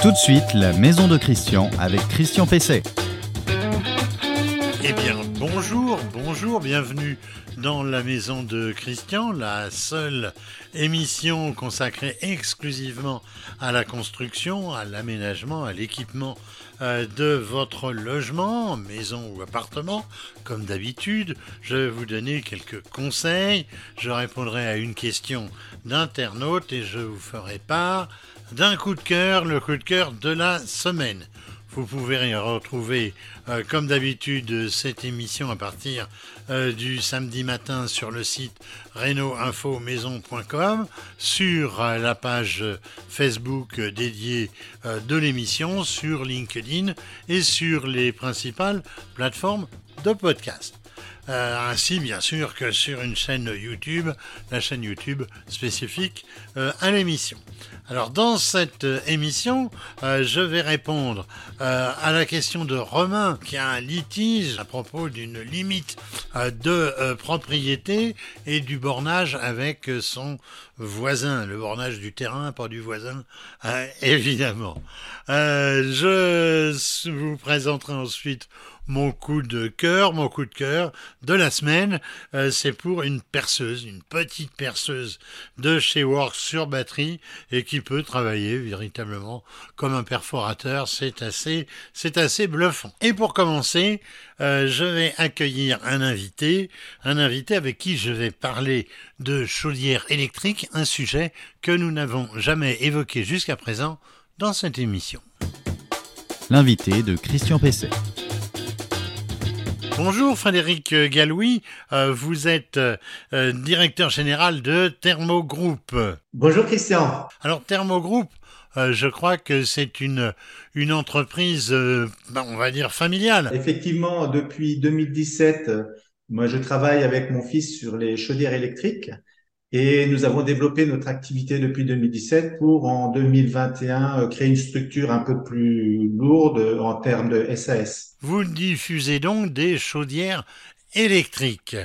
Tout de suite, la maison de Christian avec Christian Pesset. Eh bien, bonjour, bonjour, bienvenue dans la maison de Christian, la seule émission consacrée exclusivement à la construction, à l'aménagement, à l'équipement euh, de votre logement, maison ou appartement. Comme d'habitude, je vais vous donner quelques conseils, je répondrai à une question d'internaute et je vous ferai part d'un coup de cœur, le coup de cœur de la semaine. Vous pouvez retrouver, euh, comme d'habitude, cette émission à partir euh, du samedi matin sur le site reno-info-maison.com, sur euh, la page Facebook dédiée de l'émission, sur LinkedIn et sur les principales plateformes de podcast. Ainsi bien sûr que sur une chaîne YouTube, la chaîne YouTube spécifique à l'émission. Alors dans cette euh, émission, je vais répondre à la question de Romain qui a un litige à propos d'une limite de propriété et du bornage avec son voisin, le bornage du terrain, pas du voisin, évidemment. je vous présenterai ensuite mon coup de cœur, mon coup de cœur de la semaine, euh, c'est pour une perceuse, une petite perceuse de chez Works sur batterie et qui peut travailler véritablement comme un perforateur. C'est assez, c'est assez bluffant. Et pour commencer, euh, je vais accueillir un invité, un invité avec qui je vais parler de chaudière électrique, un sujet que nous n'avons jamais évoqué jusqu'à présent dans cette émission. L'invité de Christian Pesset. Bonjour Frédéric Galouis, euh, vous êtes euh, directeur général de Thermogroup. Bonjour Christian. Alors Thermogroup, euh, je crois que c'est une, une entreprise, ben, on va dire, familiale. Effectivement, depuis 2017, moi je travaille avec mon fils sur les chaudières électriques. Et nous avons développé notre activité depuis 2017 pour en 2021 euh, créer une structure un peu plus lourde en termes de SAS. Vous diffusez donc des chaudières électriques.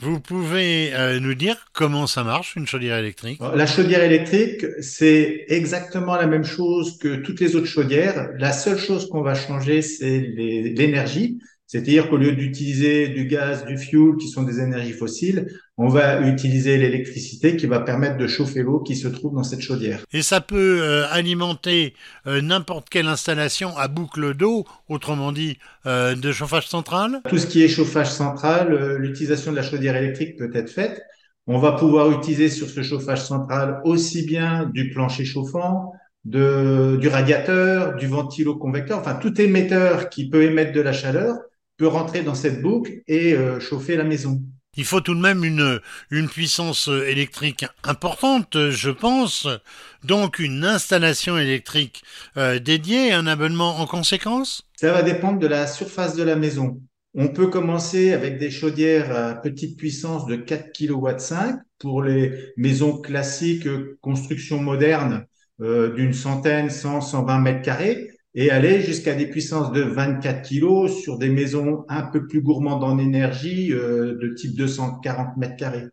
Vous pouvez euh, nous dire comment ça marche, une chaudière électrique? La chaudière électrique, c'est exactement la même chose que toutes les autres chaudières. La seule chose qu'on va changer, c'est l'énergie. C'est-à-dire qu'au lieu d'utiliser du gaz, du fuel, qui sont des énergies fossiles, on va utiliser l'électricité qui va permettre de chauffer l'eau qui se trouve dans cette chaudière. Et ça peut euh, alimenter euh, n'importe quelle installation à boucle d'eau, autrement dit euh, de chauffage central? Tout ce qui est chauffage central, l'utilisation de la chaudière électrique peut être faite. On va pouvoir utiliser sur ce chauffage central aussi bien du plancher chauffant, de, du radiateur, du ventilo-convecteur, enfin tout émetteur qui peut émettre de la chaleur peut rentrer dans cette boucle et euh, chauffer la maison. Il faut tout de même une, une puissance électrique importante, je pense. Donc une installation électrique euh, dédiée, un abonnement en conséquence? Ça va dépendre de la surface de la maison. On peut commencer avec des chaudières à petite puissance de 4 kW 5 pour les maisons classiques, construction moderne euh, d'une centaine, 100, 120 mètres carrés et aller jusqu'à des puissances de 24 kg sur des maisons un peu plus gourmandes en énergie euh, de type 240 mètres carrés.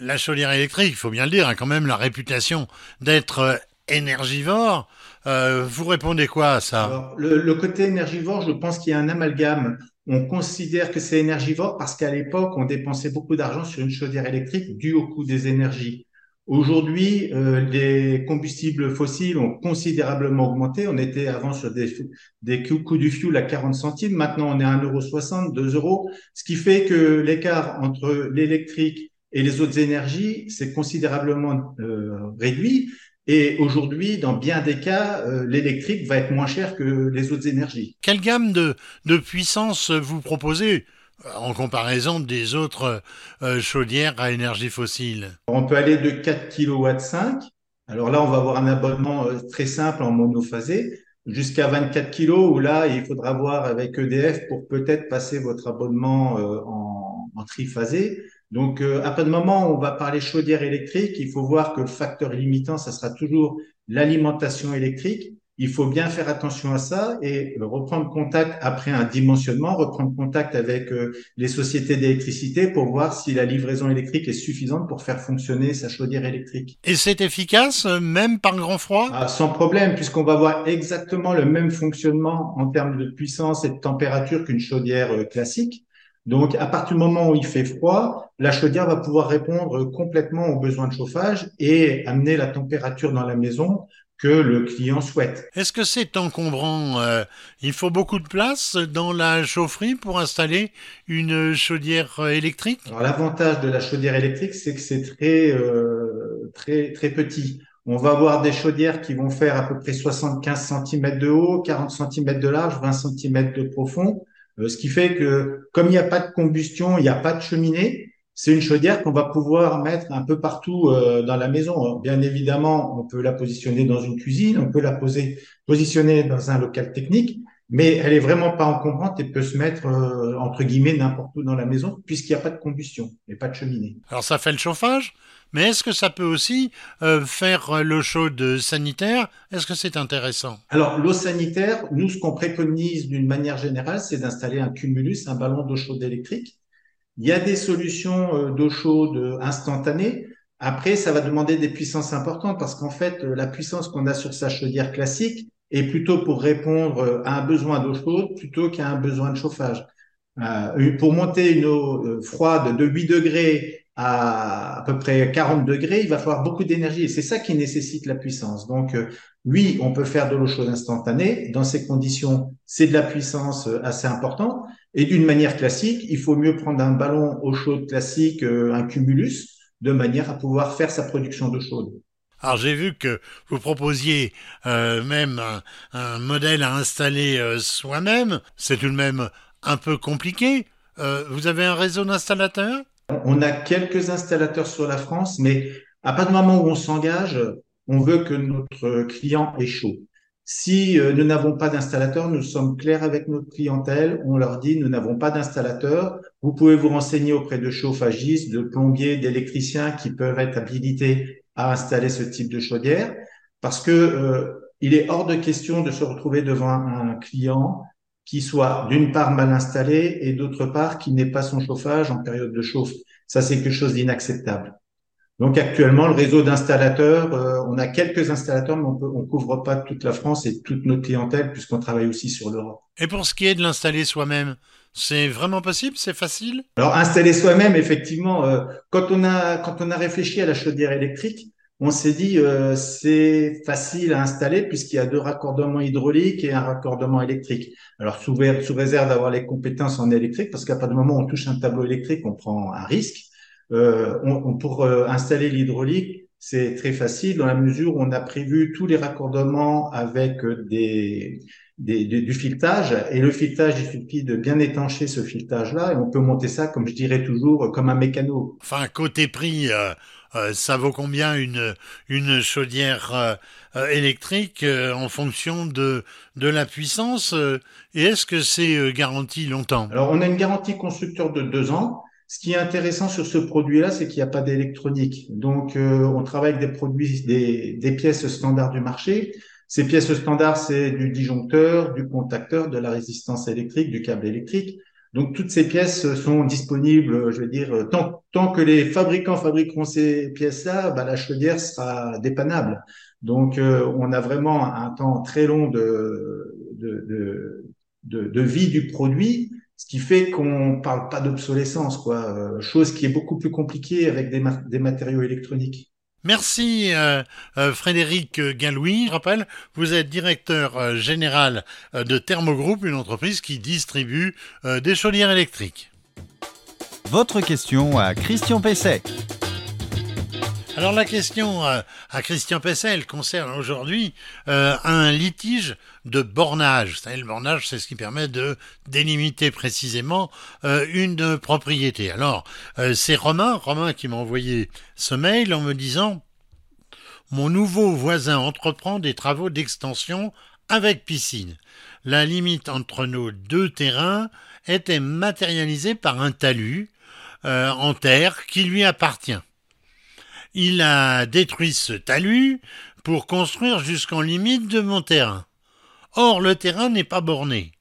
La chaudière électrique, il faut bien le dire, a quand même la réputation d'être euh, énergivore. Euh, vous répondez quoi à ça? Le, le, côté énergivore, je pense qu'il y a un amalgame. On considère que c'est énergivore parce qu'à l'époque, on dépensait beaucoup d'argent sur une chaudière électrique dû au coût des énergies. Aujourd'hui, euh, les combustibles fossiles ont considérablement augmenté. On était avant sur des, des coûts du fuel à 40 centimes. Maintenant, on est à 1,60€, 2 euros. Ce qui fait que l'écart entre l'électrique et les autres énergies s'est considérablement euh, réduit. Et aujourd'hui, dans bien des cas, euh, l'électrique va être moins cher que les autres énergies. Quelle gamme de, de puissance vous proposez? En comparaison des autres euh, chaudières à énergie fossile On peut aller de 4 kW 5. Alors là, on va avoir un abonnement euh, très simple en monophasé jusqu'à 24 kg où là, il faudra voir avec EDF pour peut-être passer votre abonnement euh, en, triphasé. Donc, à de moment où on va parler chaudière électrique, il faut voir que le facteur limitant, ça sera toujours l'alimentation électrique il faut bien faire attention à ça et reprendre contact après un dimensionnement, reprendre contact avec euh, les sociétés d'électricité pour voir si la livraison électrique est suffisante pour faire fonctionner sa chaudière électrique. Et c'est efficace, même par grand froid? Ah, Sans problème, puisqu'on va avoir exactement le même fonctionnement en termes de puissance et de température qu'une chaudière euh, classique. Donc, à partir du moment où il fait froid, la chaudière va pouvoir répondre complètement aux besoins de chauffage et amener la température dans la maison que le client souhaite. Est-ce que c'est encombrant euh, Il faut beaucoup de place dans la chaufferie pour installer une chaudière électrique? L'avantage de la chaudière électrique, c'est que c'est très, euh, très, très petit. On va avoir des chaudières qui vont faire à peu près 75 cm de haut, 40 cm de large, 20 cm de profond, euh, ce qui fait que comme il n'y a pas de combustion, il n'y a pas de cheminée, c'est une chaudière qu'on va pouvoir mettre un peu partout euh, dans la maison. Bien évidemment, on peut la positionner dans une cuisine, on peut la poser, positionner dans un local technique, mais elle est vraiment pas encombrante et peut se mettre euh, entre guillemets n'importe où dans la maison puisqu'il n'y a pas de combustion et pas de cheminée. Alors ça fait le chauffage, mais est-ce que ça peut aussi euh, faire l'eau chaude sanitaire? Est-ce que c'est intéressant? Alors l'eau sanitaire, nous ce qu'on préconise d'une manière générale, c'est d'installer un cumulus, un ballon d'eau chaude électrique il y a des solutions euh, d'eau chaude instantanée. Après, ça va demander des puissances importantes parce qu'en fait, euh, la puissance qu'on a sur sa chaudière classique est plutôt pour répondre euh, à un besoin d'eau chaude plutôt qu'à un besoin de chauffage. pour monter une eau froide de 8 degrés à peu près 40 degrés, il va falloir beaucoup d'énergie et c'est ça qui nécessite la puissance. Donc, oui, on peut faire de l'eau chaude instantanée. Dans ces conditions, c'est de la puissance assez importante. Et d'une manière classique, il faut mieux prendre un ballon eau chaude classique, euh, un cumulus, de manière à pouvoir faire sa production d'eau chaude. Alors j'ai vu que vous proposiez euh, même un, modèle à installer euh, soi-même. C'est tout de même un peu compliqué. vous avez un réseau d'installateurs? On a quelques installateurs sur la France, mais à partir du moment où on s'engage, on veut que notre client est chaud. Si euh, nous n'avons pas d'installateur, nous sommes clairs avec notre clientèle. On leur dit, nous n'avons pas d'installateur. Vous pouvez vous renseigner auprès de chauffagistes, de plombiers, d'électriciens qui peuvent être habilités à installer ce type de chaudière parce que euh, il est hors de question de se retrouver devant un client qui soit d'une part mal installé et d'autre part qui n'ait pas son chauffage en période de chauffe. Ça, c'est quelque chose d'inacceptable. Donc actuellement, le réseau d'installateurs, euh, on a quelques installateurs, mais on ne couvre pas toute la France et toute notre clientèle puisqu'on travaille aussi sur l'Europe. Et pour ce qui est de l'installer soi-même, c'est vraiment possible? C'est facile? Alors installer soi-même, effectivement, euh, quand on a quand on a réfléchi à la chaudière électrique, on s'est dit euh, c'est facile à installer puisqu'il y a deux raccordements hydrauliques et un raccordement électrique. Alors sous, réserve d'avoir les compétences en électrique, parce qu'à partir du moment où on touche un tableau électrique, on prend un risque. Euh, pour euh, installer l'hydraulique, c'est très facile dans la mesure où on a prévu tous les raccordements avec euh, des, des, du filetage. Et le filetage, il suffit de bien étancher ce filetage-là et on peut monter ça, comme je dirais toujours, comme un mécano. Enfin, côté prix, ça vaut combien une, une chaudière électrique en fonction de, de la puissance Et est-ce que c'est garanti longtemps? Alors, on a une garantie constructeur de deux ans. Ce qui est intéressant sur ce produit-là, c'est qu'il n'y a pas d'électronique. Donc, euh, on travaille avec des produits, des, des, pièces standards du marché. Ces pièces standards, c'est du disjoncteur, du contacteur, de la résistance électrique, du câble électrique. Donc, toutes ces pièces sont disponibles, je veux dire, tant, tant que les fabricants fabriqueront ces pièces-là, bah, la chaudière sera dépannable. Donc, euh, on a vraiment un temps très long de, de, de, de, de vie du produit ce qui fait qu'on parle pas d'obsolescence, quoi. Euh, chose qui est beaucoup plus compliquée avec des, des matériaux électroniques. Merci euh, euh, Frédéric Galouis. Je rappelle, vous êtes directeur général de Thermogroup, une entreprise qui distribue des chaudières électriques. Votre question à Christian Pesset. Alors la question à Christian Pesset, concerne aujourd'hui un litige de bornage. Le bornage, c'est ce qui permet de délimiter précisément euh, une propriété. Alors, euh, c'est Romain, Romain qui m'a envoyé ce mail en me disant Mon nouveau voisin entreprend des travaux d'extension avec piscine. La limite entre nos deux terrains était matérialisée par un talus euh, en terre qui lui appartient. Il a détruit ce talus pour construire jusqu'en limite de mon terrain. Or, le terrain n'est pas borné.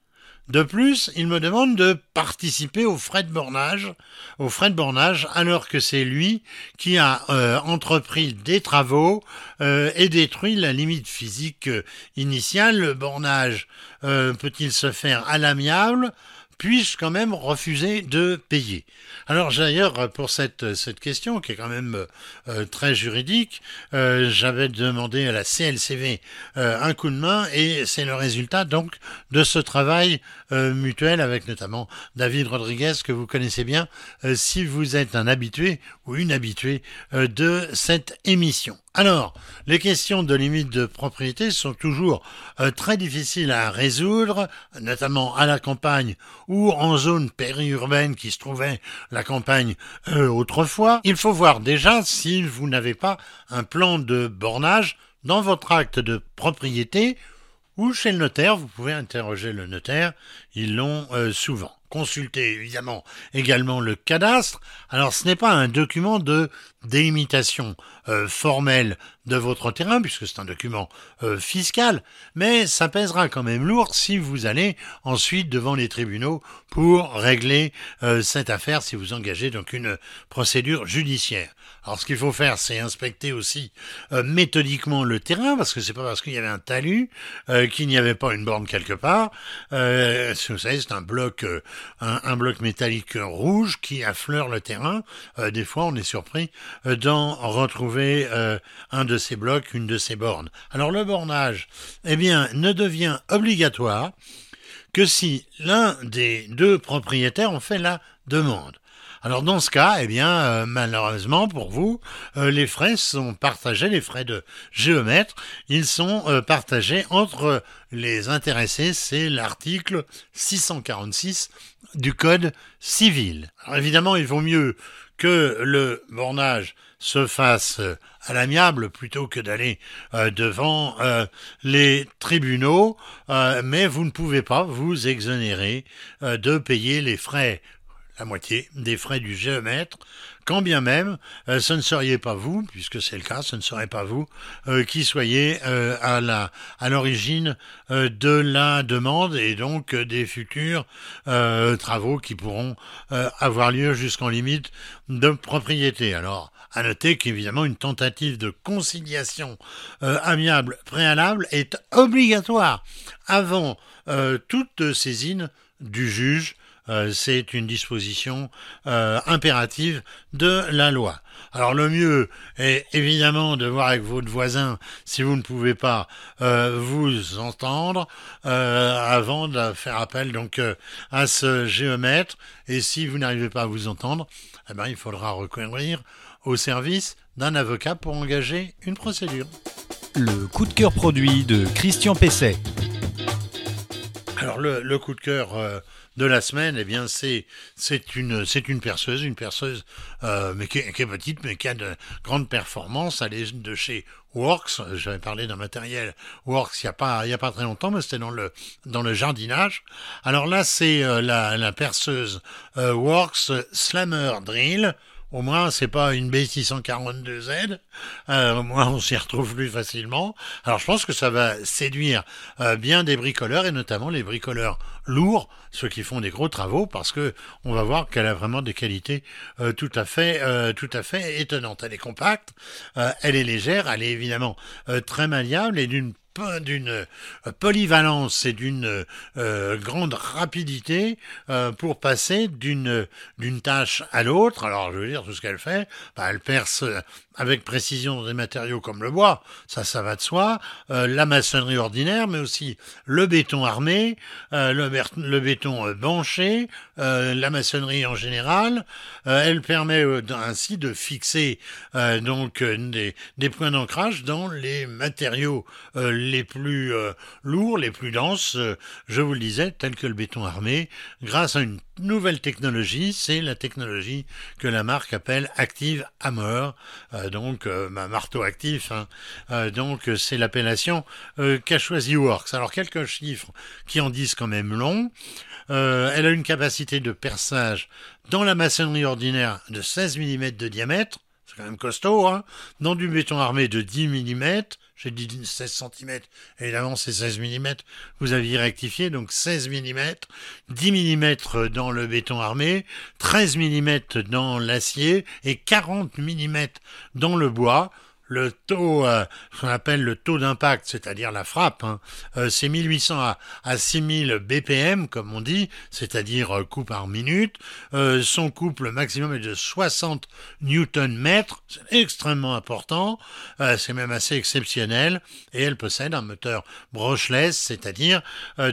De plus, il me demande de participer aux frais de bornage, aux frais de bornage, alors que c'est lui qui a euh, entrepris des travaux euh, et détruit la limite physique euh, initiale. Le bornage peut-il se faire à l'amiable? Puis-je quand même refuser de payer Alors d'ailleurs, pour cette, cette question, qui est quand même euh, très juridique, euh, j'avais demandé à la CLCV euh, un coup de main et c'est le résultat donc de ce travail mutuel avec notamment David Rodriguez que vous connaissez bien si vous êtes un habitué ou une habituée de cette émission. Alors, les questions de limite de propriété sont toujours euh, très difficiles à résoudre, notamment à la campagne ou en zone périurbaine qui se trouvait la campagne euh, autrefois. Il faut voir déjà si vous n'avez pas un plan de bornage dans votre acte de propriété ou chez le notaire. Vous pouvez interroger le notaire, ils l'ont euh, souvent. Consultez évidemment également le cadastre. Alors ce n'est pas un document de délimitation euh, formelle de votre terrain, puisque c'est un document euh, fiscal, mais ça pèsera quand même lourd si vous allez ensuite devant les tribunaux pour régler euh, cette affaire, si vous engagez donc une procédure judiciaire. Alors ce qu'il faut faire, c'est inspecter aussi méthodiquement le terrain, parce que c'est pas parce qu'il y avait un talus qu'il n'y avait pas une borne quelque part. vous savez, c'est un bloc, un, bloc métallique rouge qui affleure le terrain. des fois, on est surpris d'en retrouver euh, un de ces blocs, une de ces bornes. Alors le bornage, eh bien, ne devient obligatoire que si l'un des deux propriétaires en fait la demande. Alors dans ce cas, eh bien, euh, malheureusement pour vous, euh, les frais sont partagés, les frais de géomètre, ils sont partagés entre les intéressés. C'est l'article 646 du Code civil. Alors évidemment, il vaut mieux que le bornage se fasse euh, à l'amiable plutôt que d'aller euh, devant euh, les tribunaux, mais vous ne pouvez pas vous exonérer de payer les frais la moitié des frais du géomètre, quand bien même euh, ce ne seriez pas vous, puisque c'est le cas, ce ne serait pas vous euh, qui soyez euh, à l'origine de la demande et donc des futurs travaux qui pourront avoir lieu jusqu'en limite de propriété. Alors, à noter qu'évidemment une tentative de conciliation amiable préalable est obligatoire avant toute saisine du juge euh, c'est une disposition euh, impérative de la loi. Alors le mieux est évidemment de voir avec votre voisin si vous ne pouvez pas euh, vous entendre avant de faire appel donc à ce géomètre et si vous n'arrivez pas à vous entendre, eh ben, il faudra recourir au service d'un avocat pour engager une procédure. Le coup de cœur produit de Christian Pesset. Alors le, le coup de cœur de la semaine, eh bien, c'est c'est une c'est une perceuse, une perceuse euh, mais qui, est petite, mais qui a de grandes performances. Elle est de chez Works. J'avais parlé d'un matériel Works il y a pas il y a pas très longtemps, mais c'était dans le dans le jardinage. Alors là, c'est euh, la, la perceuse euh, Works Slammer Drill au moins, c'est pas une B642Z. Euh, au moins, on s'y retrouve plus facilement. Alors, je pense que ça va séduire euh, bien des bricoleurs et notamment les bricoleurs lourds, ceux qui font des gros travaux, parce que on va voir qu'elle a vraiment des qualités euh, tout à fait, euh, tout à fait étonnantes. Elle est compacte, elle est légère, elle est évidemment très malléable et d'une d'une euh, polyvalence et d'une euh, grande rapidité euh, pour passer d'une d'une tâche à l'autre. Alors, je veux dire, tout ce qu'elle fait, bah, elle perce avec précision des matériaux comme le bois, ça, ça va de soi, la maçonnerie ordinaire, mais aussi le béton armé, le, le, béton banché, la maçonnerie en général. elle permet ainsi de fixer donc des, des points d'ancrage dans les matériaux les plus euh, lourds, les plus denses, euh, je vous le disais, tels que le béton armé, grâce à une nouvelle technologie, c'est la technologie que la marque appelle Active Hammer, euh, donc ma marteau actif, hein. donc c'est l'appellation qu'a choisi Works. Alors quelques chiffres qui en disent quand même long. elle a une capacité de perçage dans la maçonnerie ordinaire de 16 mm de diamètre, c'est quand même costaud, hein, dans du béton armé de 10 mm, j'ai dit 16 cm, évidemment c'est 16 mm, vous aviez rectifié, donc 16 mm, 10 mm dans le béton armé, 13 mm dans l'acier et 40 mm dans le bois le taux, euh, ce qu'on appelle le taux d'impact, c'est-à-dire la frappe, hein, euh, c'est 1800 à, à 6000 BPM, comme on dit, c'est-à-dire euh, coup par minute. Son couple maximum est de 60 Newton c'est extrêmement important, c'est même assez exceptionnel, et elle possède un moteur brushless, c'est-à-dire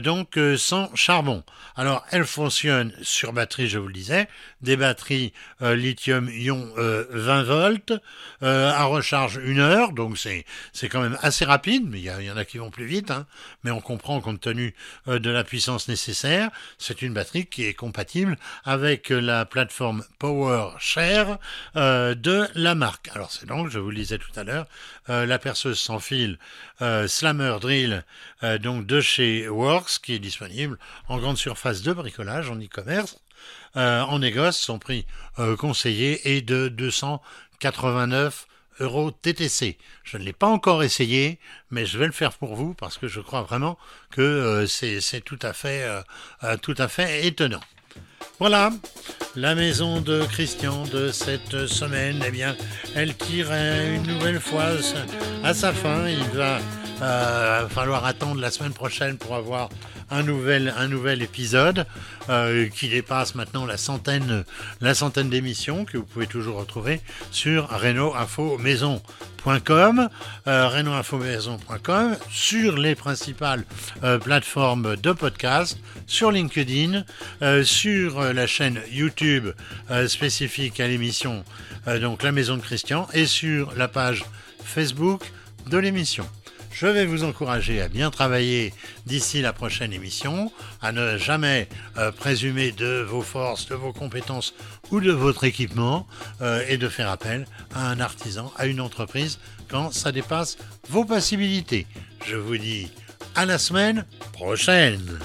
donc sans charbon. Alors, elle fonctionne sur batterie, je vous le disais, des batteries lithium-ion 20 volts, à recharge une heure, donc c'est quand même assez rapide, mais il y, en a qui vont plus vite, hein, mais on comprend compte tenu euh, de la puissance nécessaire, c'est une batterie qui est compatible avec la plateforme PowerShare euh, de la marque. Alors c'est donc, je vous le disais tout à l'heure, euh, la perceuse sans fil Slammer Drill donc de chez Works qui est disponible en grande surface de bricolage en e-commerce. en négoce, son prix conseillé est de 289 Euro TTC. Je ne l'ai pas encore essayé, mais je vais le faire pour vous parce que je crois vraiment que euh, c'est tout à fait euh, euh, tout à fait étonnant. Voilà, la maison de Christian de cette semaine, eh bien, elle tire une nouvelle fois à sa fin. Il va falloir attendre la semaine prochaine pour avoir un nouvel, un nouvel épisode euh, qui dépasse maintenant la centaine, la centaine d'émissions que vous pouvez toujours retrouver sur Renault-Info-Maison.com, euh, sur les principales euh, plateformes de podcast, sur LinkedIn, euh, sur la chaîne YouTube spécifique à l'émission, donc la Maison de Christian, et sur la page Facebook de l'émission. Je vais vous encourager à bien travailler d'ici la prochaine émission, à ne jamais euh, présumer de vos forces, de vos compétences ou de votre équipement euh, et de faire appel à un artisan, à une entreprise quand ça dépasse vos possibilités. Je vous dis à la semaine prochaine.